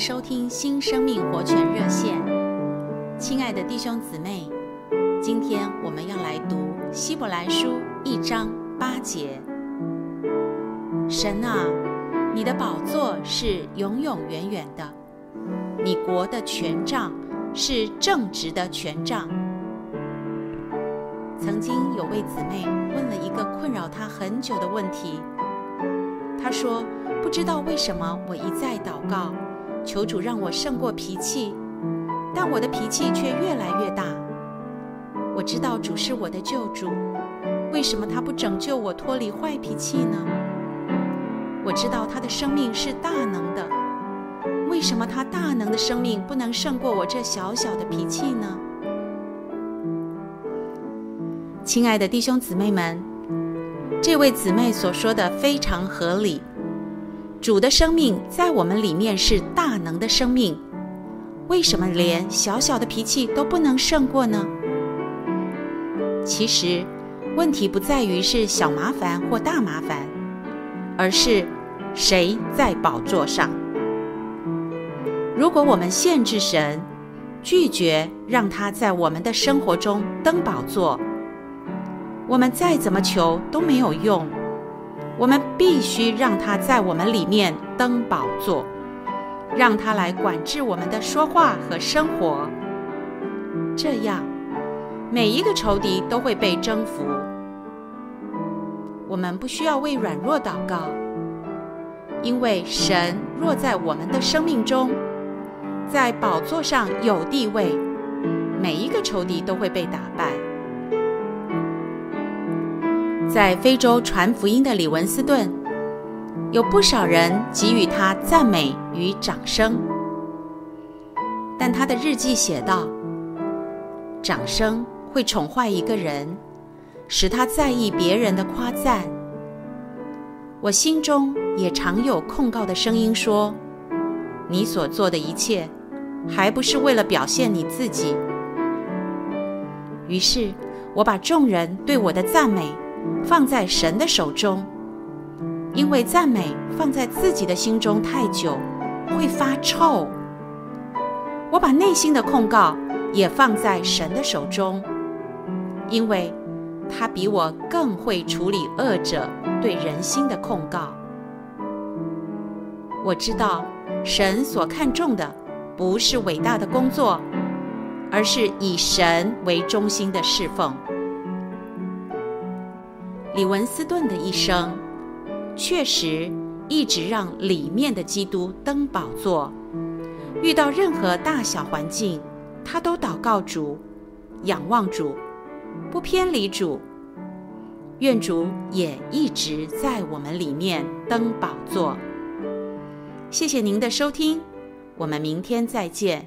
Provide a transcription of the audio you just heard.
收听新生命活泉热线，亲爱的弟兄姊妹，今天我们要来读希伯来书一章八节。神啊，你的宝座是永永远远的，你国的权杖是正直的权杖。曾经有位姊妹问了一个困扰她很久的问题，她说：“不知道为什么我一再祷告。”求主让我胜过脾气，但我的脾气却越来越大。我知道主是我的救主，为什么他不拯救我脱离坏脾气呢？我知道他的生命是大能的，为什么他大能的生命不能胜过我这小小的脾气呢？亲爱的弟兄姊妹们，这位姊妹所说的非常合理。主的生命在我们里面是大能的生命，为什么连小小的脾气都不能胜过呢？其实，问题不在于是小麻烦或大麻烦，而是谁在宝座上。如果我们限制神，拒绝让他在我们的生活中登宝座，我们再怎么求都没有用。我们必须让他在我们里面登宝座，让他来管制我们的说话和生活。这样，每一个仇敌都会被征服。我们不需要为软弱祷告，因为神若在我们的生命中，在宝座上有地位，每一个仇敌都会被打败。在非洲传福音的李文斯顿，有不少人给予他赞美与掌声，但他的日记写道：“掌声会宠坏一个人，使他在意别人的夸赞。我心中也常有控告的声音说：你所做的一切，还不是为了表现你自己？于是，我把众人对我的赞美。”放在神的手中，因为赞美放在自己的心中太久，会发臭。我把内心的控告也放在神的手中，因为他比我更会处理恶者对人心的控告。我知道神所看重的不是伟大的工作，而是以神为中心的侍奉。李文斯顿的一生，确实一直让里面的基督登宝座。遇到任何大小环境，他都祷告主，仰望主，不偏离主。愿主也一直在我们里面登宝座。谢谢您的收听，我们明天再见。